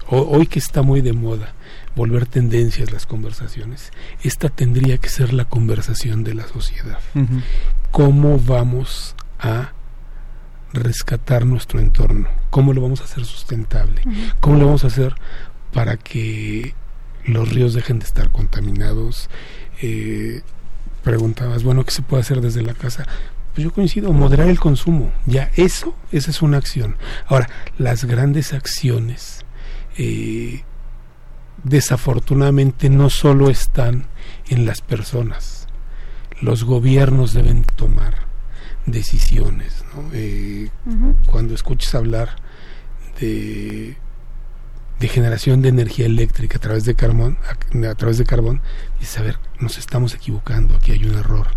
hoy que está muy de moda, volver tendencias las conversaciones, esta tendría que ser la conversación de la sociedad. ¿Cómo vamos a rescatar nuestro entorno, cómo lo vamos a hacer sustentable, cómo lo vamos a hacer para que los ríos dejen de estar contaminados. Eh, preguntabas, bueno, ¿qué se puede hacer desde la casa? Pues yo coincido, moderar el consumo, ya eso, esa es una acción. Ahora, las grandes acciones, eh, desafortunadamente no solo están en las personas, los gobiernos deben tomar decisiones. Eh, cuando escuches hablar de, de, generación de energía eléctrica a través de carbón, a, través de carbón, dices, a ver, nos estamos equivocando, aquí hay un error.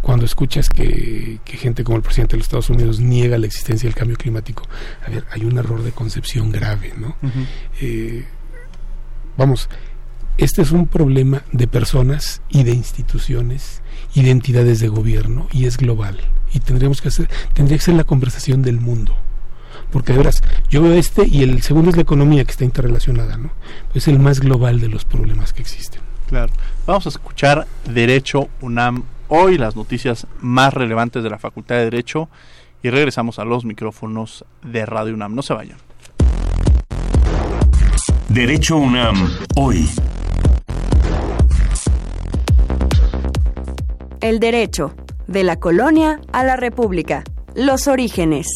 Cuando escuchas que, gente como el presidente de los Estados Unidos niega la existencia del cambio climático, a ver, hay un error de concepción grave, ¿no? Eh, vamos, este es un problema de personas y de instituciones identidades de gobierno y es global. Y tendríamos que hacer tendría que ser la conversación del mundo. Porque de veras yo veo este y el segundo es la economía que está interrelacionada no es el más global de los problemas que existen. Claro. Vamos a escuchar derecho UNAM hoy las noticias más relevantes de la Facultad de Derecho y regresamos a los micrófonos de Radio UNAM. No se vayan. Derecho UNAM hoy El derecho, de la colonia a la república. Los orígenes.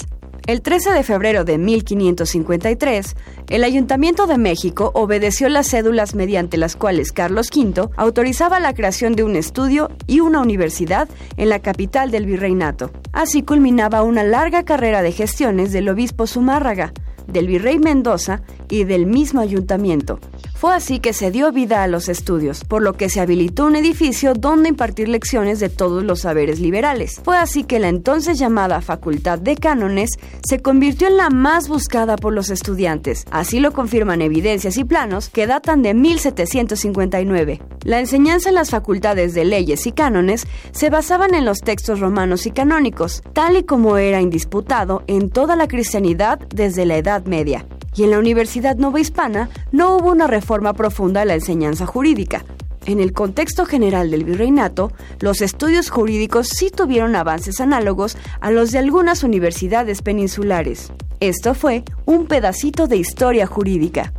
El 13 de febrero de 1553, el Ayuntamiento de México obedeció las cédulas mediante las cuales Carlos V autorizaba la creación de un estudio y una universidad en la capital del virreinato. Así culminaba una larga carrera de gestiones del obispo Zumárraga, del virrey Mendoza y del mismo ayuntamiento, Fue así que se dio vida a los estudios, por lo que se habilitó un edificio donde impartir lecciones de todos los saberes liberales. Fue así que la entonces llamada Facultad de Cánones se convirtió en la más buscada por los estudiantes. Así lo confirman evidencias y planos que datan de 1759. La enseñanza en las facultades de leyes y cánones se basaban en los textos romanos y canónicos, tal y como era indisputado en toda la cristianidad desde la Edad Media. Y en la Universidad Nova Hispana no hubo una reforma profunda de la enseñanza jurídica. En el contexto general del virreinato, los estudios jurídicos sí tuvieron avances análogos a los de algunas universidades peninsulares. Esto fue un pedacito de historia jurídica.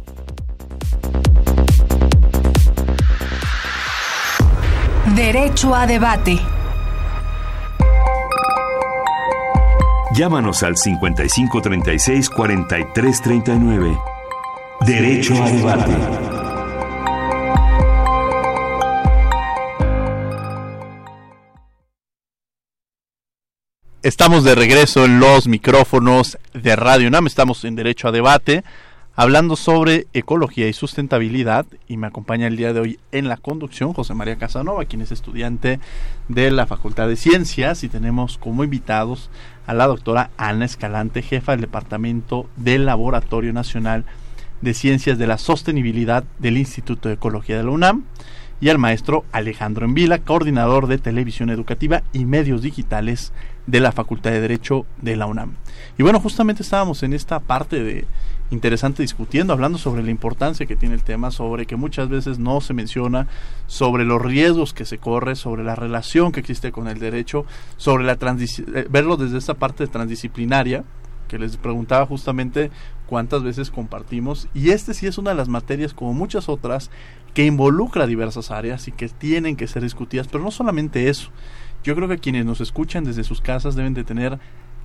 Derecho a debate. Llámanos al 5536 4339. Derecho a debate. Estamos de regreso en los micrófonos de Radio UNAM, estamos en Derecho a Debate, hablando sobre ecología y sustentabilidad, y me acompaña el día de hoy en la conducción José María Casanova, quien es estudiante de la Facultad de Ciencias, y tenemos como invitados a la doctora Ana Escalante, jefa del Departamento del Laboratorio Nacional de Ciencias de la Sostenibilidad del Instituto de Ecología de la UNAM, y al maestro Alejandro Envila, coordinador de televisión educativa y medios digitales de la Facultad de Derecho de la UNAM. Y bueno, justamente estábamos en esta parte de interesante discutiendo, hablando sobre la importancia que tiene el tema, sobre que muchas veces no se menciona, sobre los riesgos que se corre, sobre la relación que existe con el derecho, sobre la eh, verlo desde esta parte transdisciplinaria, que les preguntaba justamente cuántas veces compartimos, y este sí es una de las materias, como muchas otras, que involucra diversas áreas y que tienen que ser discutidas, pero no solamente eso. Yo creo que quienes nos escuchan desde sus casas deben de tener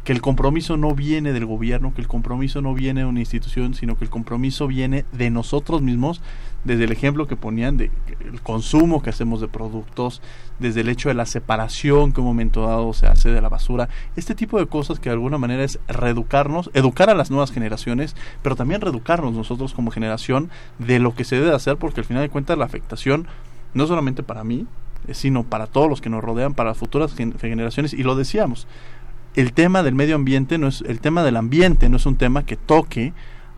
que el compromiso no viene del gobierno, que el compromiso no viene de una institución, sino que el compromiso viene de nosotros mismos, desde el ejemplo que ponían de el consumo que hacemos de productos, desde el hecho de la separación que un momento dado se hace de la basura, este tipo de cosas que de alguna manera es reeducarnos, educar a las nuevas generaciones, pero también reeducarnos nosotros como generación de lo que se debe hacer, porque al final de cuentas la afectación no solamente para mí, sino para todos los que nos rodean, para las futuras generaciones, y lo decíamos, el tema del medio ambiente no es el tema del ambiente no es un tema que toque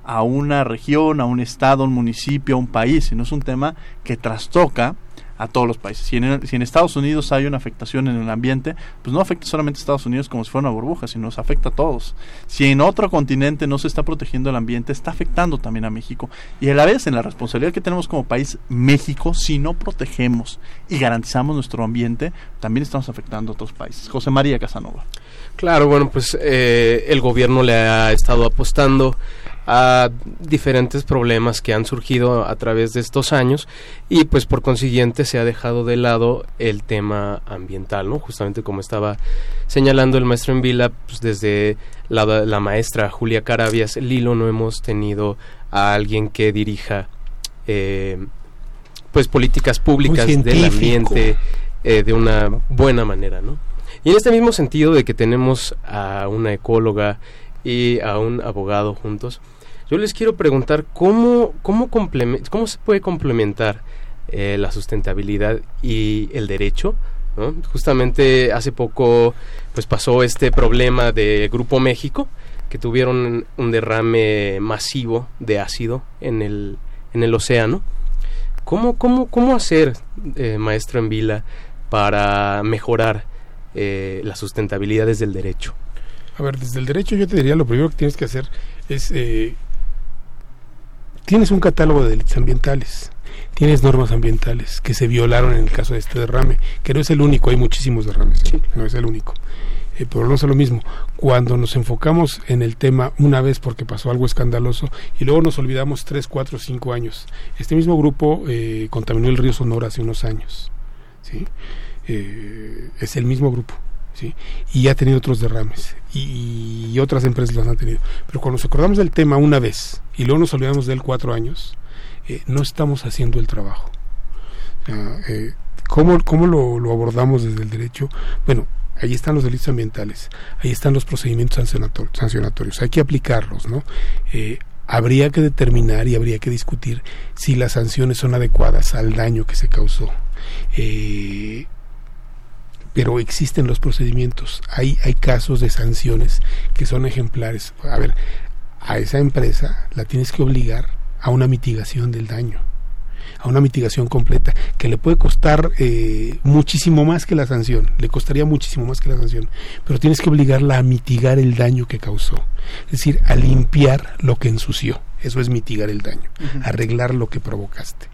a una región, a un estado, a un municipio, a un país, sino es un tema que trastoca a todos los países. Si en, si en, Estados Unidos hay una afectación en el ambiente, pues no afecta solamente a Estados Unidos como si fuera una burbuja, sino nos afecta a todos. Si en otro continente no se está protegiendo el ambiente, está afectando también a México. Y a la vez, en la responsabilidad que tenemos como país, México, si no protegemos y garantizamos nuestro ambiente, también estamos afectando a otros países. José María Casanova. Claro, bueno, pues eh, el gobierno le ha estado apostando a diferentes problemas que han surgido a través de estos años y pues por consiguiente se ha dejado de lado el tema ambiental, ¿no? Justamente como estaba señalando el maestro en Vila, pues desde la, la maestra Julia Carabias Lilo no hemos tenido a alguien que dirija eh, pues políticas públicas del ambiente eh, de una buena manera, ¿no? Y en este mismo sentido de que tenemos a una ecóloga y a un abogado juntos, yo les quiero preguntar cómo, cómo, cómo se puede complementar eh, la sustentabilidad y el derecho. Justamente hace poco pues pasó este problema de Grupo México, que tuvieron un derrame masivo de ácido en el, en el océano. ¿Cómo, cómo, cómo hacer, eh, maestro en Vila, para mejorar eh, la sustentabilidad desde el derecho? A ver, desde el derecho yo te diría lo primero que tienes que hacer es... Eh, tienes un catálogo de delitos ambientales, tienes normas ambientales que se violaron en el caso de este derrame, que no es el único, hay muchísimos derrames, no es el único. Eh, pero no es lo mismo. Cuando nos enfocamos en el tema una vez porque pasó algo escandaloso y luego nos olvidamos tres, cuatro, cinco años. Este mismo grupo eh, contaminó el río Sonora hace unos años. ¿sí? Eh, es el mismo grupo. ¿sí? Y ha tenido otros derrames. Y, otras empresas los han tenido. Pero cuando nos acordamos del tema una vez y luego nos olvidamos de él cuatro años, eh, no estamos haciendo el trabajo. Eh, ¿Cómo, cómo lo, lo, abordamos desde el derecho? Bueno, ahí están los delitos ambientales, ahí están los procedimientos sancionatorios, hay que aplicarlos, ¿no? habría que determinar y habría que discutir si las sanciones son adecuadas al daño que se causó. Eh, pero existen los procedimientos. Hay, hay casos de sanciones que son ejemplares. A ver, a esa empresa la tienes que obligar a una mitigación del daño a una mitigación completa que le puede costar eh, muchísimo más que la sanción, le costaría muchísimo más que la sanción, pero tienes que obligarla a mitigar el daño que causó, es decir, a limpiar lo que ensució, eso es mitigar el daño, arreglar lo que provocaste,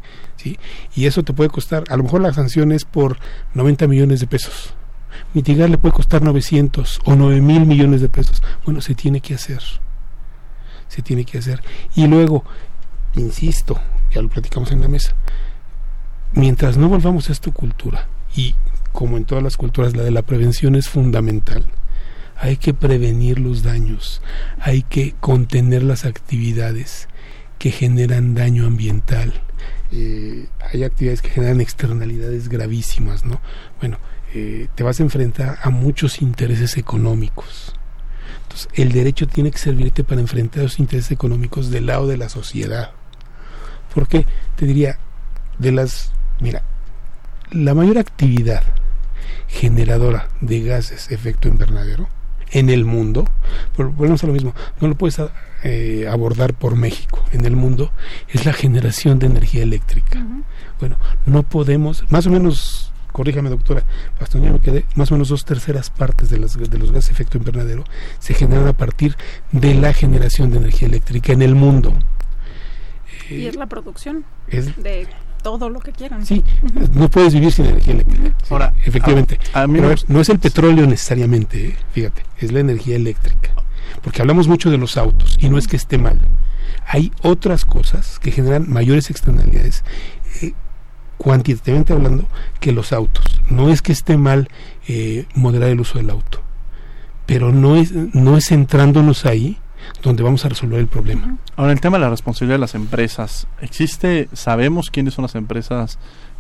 Y eso te puede costar, a lo mejor la sanción es por 90 millones de pesos, mitigar le puede costar 900 o 9 mil millones de pesos, bueno, se tiene que hacer se tiene que hacer. Y luego, insisto, ya lo platicamos en la mesa, mientras no volvamos a esta cultura, y como en todas las culturas, la de la prevención es fundamental, hay que prevenir los daños, hay que contener las actividades que generan daño ambiental. Eh, hay actividades que generan externalidades gravísimas, ¿no? Bueno, eh, te vas a enfrentar a muchos intereses económicos. Entonces, el derecho tiene que servirte para enfrentar los intereses económicos del lado de la sociedad. Porque te diría, de las, mira, la mayor actividad generadora de gases efecto invernadero en el mundo, volvemos a lo mismo, no lo puedes eh, abordar por México, en el mundo, es la generación de energía eléctrica. Bueno, no podemos, más o menos, corríjame doctora, hasta me quedé, más o menos dos terceras partes de, las, de los gases efecto invernadero se generan a partir de la generación de energía eléctrica en el mundo y es la producción de todo lo que quieran. Sí, no puedes vivir sin energía eléctrica. Ahora, efectivamente. no es el petróleo necesariamente, ¿eh? fíjate, es la energía eléctrica. Porque hablamos mucho de los autos y no es que esté mal. Hay otras cosas que generan mayores externalidades, eh, cuantitativamente hablando, que los autos. No es que esté mal eh, moderar el uso del auto, pero no es, no es centrándonos ahí donde vamos a resolver el problema. Ahora, el tema de la responsabilidad de las empresas. ¿Existe, sabemos quiénes son las empresas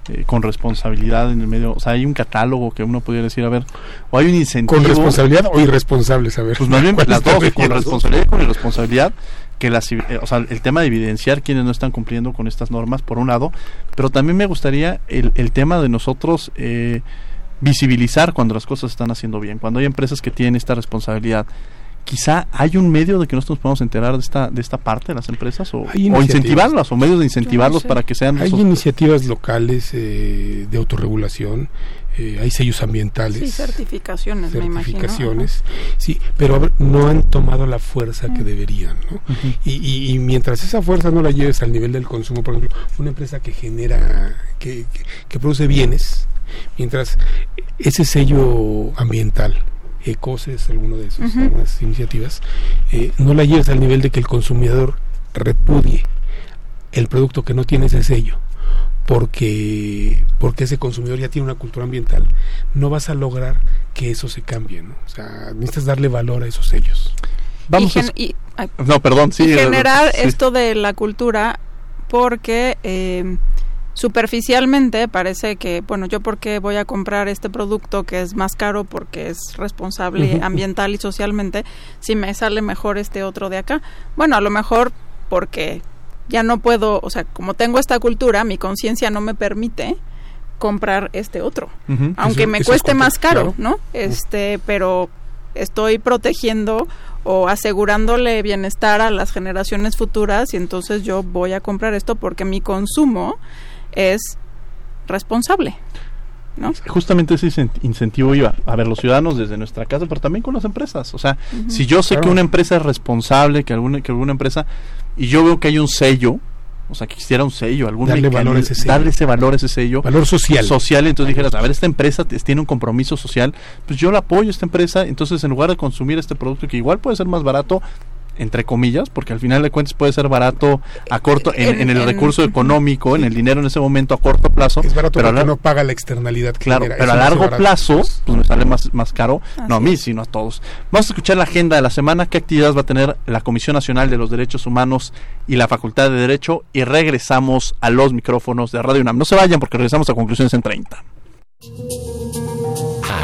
eh, con responsabilidad en el medio? O sea, hay un catálogo que uno pudiera decir, a ver, o hay un incentivo. ¿Con responsabilidad o irresponsables? A ver. Pues más bien las dos, con responsabilidad y con irresponsabilidad. Que las, eh, o sea, el tema de evidenciar quienes no están cumpliendo con estas normas, por un lado, pero también me gustaría el, el tema de nosotros eh, visibilizar cuando las cosas están haciendo bien, cuando hay empresas que tienen esta responsabilidad quizá hay un medio de que nosotros podamos enterar de esta de esta parte de las empresas o, incentivarlas o medios de incentivarlos para que sean hay iniciativas locales eh, de autorregulación eh, hay sellos ambientales. Sí certificaciones certificaciones sí pero no han tomado la fuerza que deberían ¿no? y, y, mientras esa fuerza no la lleves al nivel del consumo por ejemplo una empresa que genera que, que produce bienes mientras ese sello ambiental ECOSES, alguno de esos, algunas iniciativas, eh, no la lleves al nivel de que el consumidor repudie. El producto que no tiene ese sello porque porque ese consumidor ya tiene una cultura ambiental no vas a lograr que eso se cambie ¿no? o sea necesitas darle valor a esos sellos. Vamos y no perdón sí generar esto de la cultura porque eh, superficialmente parece que, bueno, yo porque voy a comprar este producto que es más caro porque es responsable ambiental y socialmente, si me sale mejor este otro de acá. Bueno, a lo mejor porque ya no puedo, o sea, como tengo esta cultura, mi conciencia no me permite comprar este otro, aunque me cueste más caro, ¿no? Este, pero estoy protegiendo o asegurándole bienestar a las generaciones futuras y entonces yo voy a comprar esto porque mi consumo es responsable. ¿No? Justamente ese incentivo iba a ver los ciudadanos desde nuestra casa, pero también con las empresas. O sea, si yo sé que una empresa es responsable, que alguna, que alguna empresa, y yo veo que hay un sello, o sea, que existiera un sello, algún darle, valor ese sello. darle ese valor, ese sello. Valor social. Social, entonces dijeras, a ver, esta empresa tiene un compromiso social, pues yo la apoyo esta empresa, entonces en lugar de consumir este producto que igual puede ser más barato, entre comillas, porque al final de cuentas puede ser barato a corto en, el recurso económico, en el dinero en ese momento a corto plazo. Es barato pero porque no paga la externalidad. claro, pero a largo plazo, pues me sale más, más caro, no a mí, sino a todos. Vamos a escuchar la agenda de la semana, qué actividades va a tener la Comisión Nacional de los Derechos Humanos y la Facultad de Derecho y regresamos a los micrófonos de Radio UNAM. No se vayan porque regresamos a conclusiones en 30.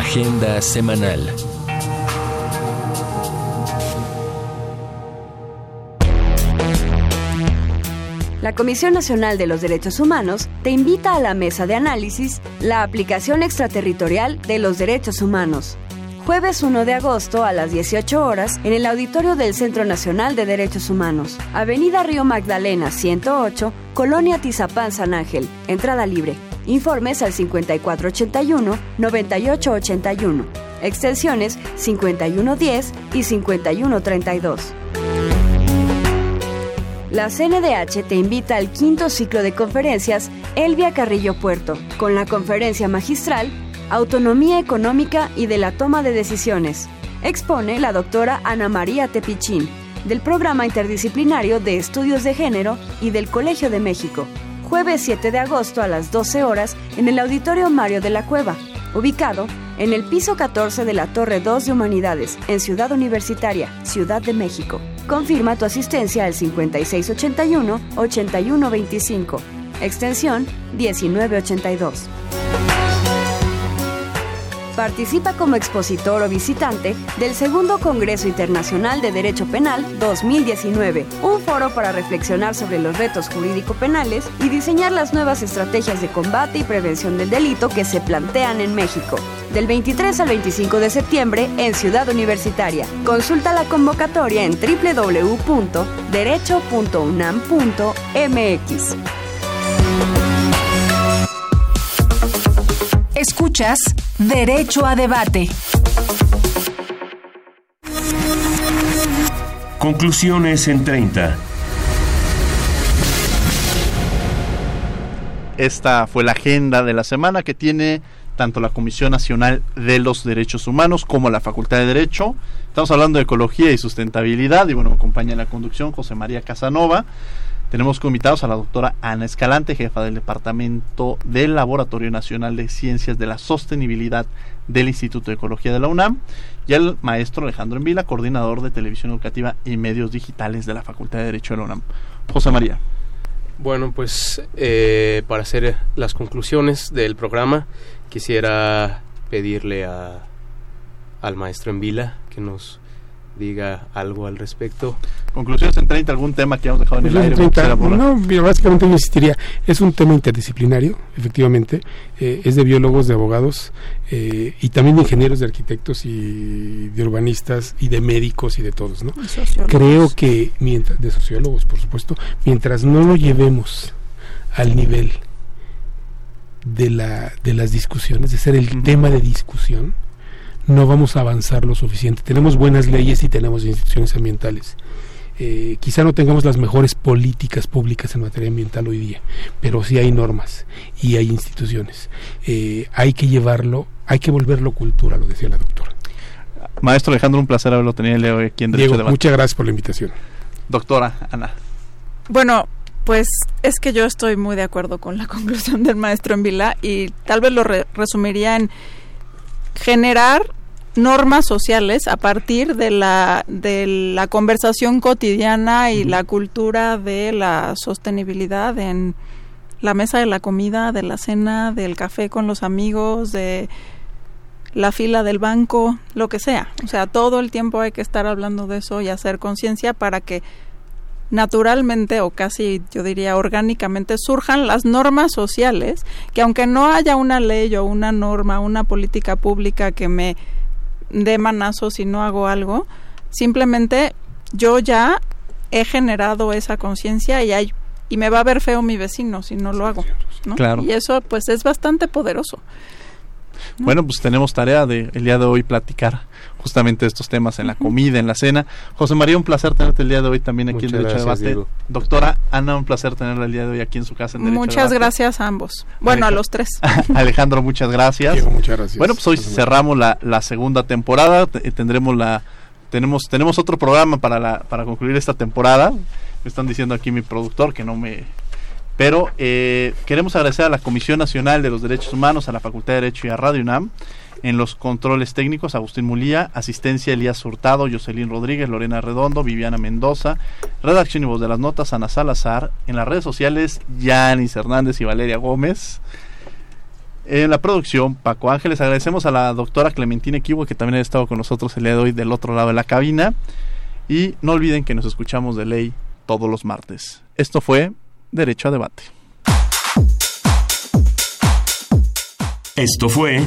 Agenda semanal. La Comisión Nacional de los Derechos Humanos te invita a la mesa de análisis La aplicación extraterritorial de los derechos humanos. Jueves 1 de agosto a las 18 horas en el auditorio del Centro Nacional de Derechos Humanos. Avenida Río Magdalena 108, Colonia Tizapán San Ángel. Entrada libre. Informes al 5481-9881. Extensiones 5110 y 5132. La CNDH te invita al quinto ciclo de conferencias Elvia Carrillo Puerto, con la conferencia magistral Autonomía Económica y de la Toma de Decisiones. Expone la doctora Ana María Tepichín, del Programa Interdisciplinario de Estudios de Género y del Colegio de México. Jueves 7 de agosto a las 12 horas en el Auditorio Mario de la Cueva, ubicado en el piso 14 de la Torre 2 de Humanidades, en Ciudad Universitaria, Ciudad de México. Confirma tu asistencia al 5681-8125, extensión 1982. Participa como expositor o visitante del Segundo Congreso Internacional de Derecho Penal 2019, un foro para reflexionar sobre los retos jurídico-penales y diseñar las nuevas estrategias de combate y prevención del delito que se plantean en México. Del 23 al 25 de septiembre en Ciudad Universitaria. Consulta la convocatoria en www.derecho.unam.mx. Escuchas Derecho a Debate. Conclusiones en 30. Esta fue la agenda de la semana que tiene tanto la Comisión Nacional de los Derechos Humanos como la Facultad de Derecho. Estamos hablando de ecología y sustentabilidad y bueno, me acompaña en la conducción José María Casanova. Tenemos invitados a la doctora Ana Escalante, jefa del Departamento del Laboratorio Nacional de Ciencias de la Sostenibilidad del Instituto de Ecología de la UNAM, y al maestro Alejandro Envila, coordinador de Televisión Educativa y Medios Digitales de la Facultad de Derecho de la UNAM. José María. Bueno, pues eh, para hacer las conclusiones del programa, quisiera pedirle a, al maestro Envila que nos diga algo al respecto. Conclusiones en 30, algún tema que hemos dejado en el aire. 30, no, básicamente yo insistiría, es un tema interdisciplinario, efectivamente, eh, es de biólogos, de abogados eh, y también de ingenieros, de arquitectos y de urbanistas y de médicos y de todos, ¿no? Creo que, mientras, de sociólogos, por supuesto, mientras no lo llevemos al nivel de, la, de las discusiones, de ser el tema de discusión, no vamos a avanzar lo suficiente. Tenemos buenas leyes y tenemos instituciones ambientales. Eh, quizá no tengamos las mejores políticas públicas en materia ambiental hoy día, pero sí hay normas y hay instituciones. Eh, hay que llevarlo, hay que volverlo cultura, lo decía la doctora. Maestro Alejandro, un placer haberlo tenido hoy aquí en Derecho Diego, muchas gracias por la invitación. Doctora Ana. Bueno, pues es que yo estoy muy de acuerdo con la conclusión del maestro en Vila y tal vez lo re resumiría en generar normas sociales a partir de la de la conversación cotidiana y la cultura de la sostenibilidad en la mesa de la comida, de la cena, del café con los amigos, de la fila del banco, lo que sea. O sea, todo el tiempo hay que estar hablando de eso y hacer conciencia para que naturalmente o casi yo diría orgánicamente surjan las normas sociales que aunque no haya una ley o una norma, una política pública que me dé manazos si no hago algo, simplemente yo ya he generado esa conciencia y hay y me va a ver feo mi vecino si no lo hago, ¿no? Claro. Y eso pues es bastante poderoso. Bueno, pues tenemos tarea de el día de hoy platicar justamente estos temas en la comida, en la cena. José María, un placer tenerte el día de hoy también aquí Muchas en Derecho gracias, Debate. Diego. Doctora Ana, un placer tenerla el día de hoy aquí en su casa en Derecho Muchas Debate. gracias a ambos. Bueno, a los tres. Alejandro, muchas gracias. Diego, muchas gracias. Bueno, pues hoy cerramos la, la segunda temporada. Te- Tendremos la tenemos tenemos otro programa para la para concluir esta temporada. Me están diciendo aquí mi productor que no me pero eh, queremos agradecer a la Comisión Nacional de los Derechos Humanos, a la Facultad de Derecho y a Radio UNAM. En los controles técnicos, Agustín Mulía, asistencia Elías Hurtado, Jocelyn Rodríguez, Lorena Redondo, Viviana Mendoza, redacción y voz de las notas, Ana Salazar. En las redes sociales, Yanis Hernández y Valeria Gómez. En la producción, Paco Ángeles. Agradecemos a la doctora Clementina Equivo, que también ha estado con nosotros el día de hoy del otro lado de la cabina. Y no olviden que nos escuchamos de ley todos los martes. Esto fue Derecho a Debate. Esto fue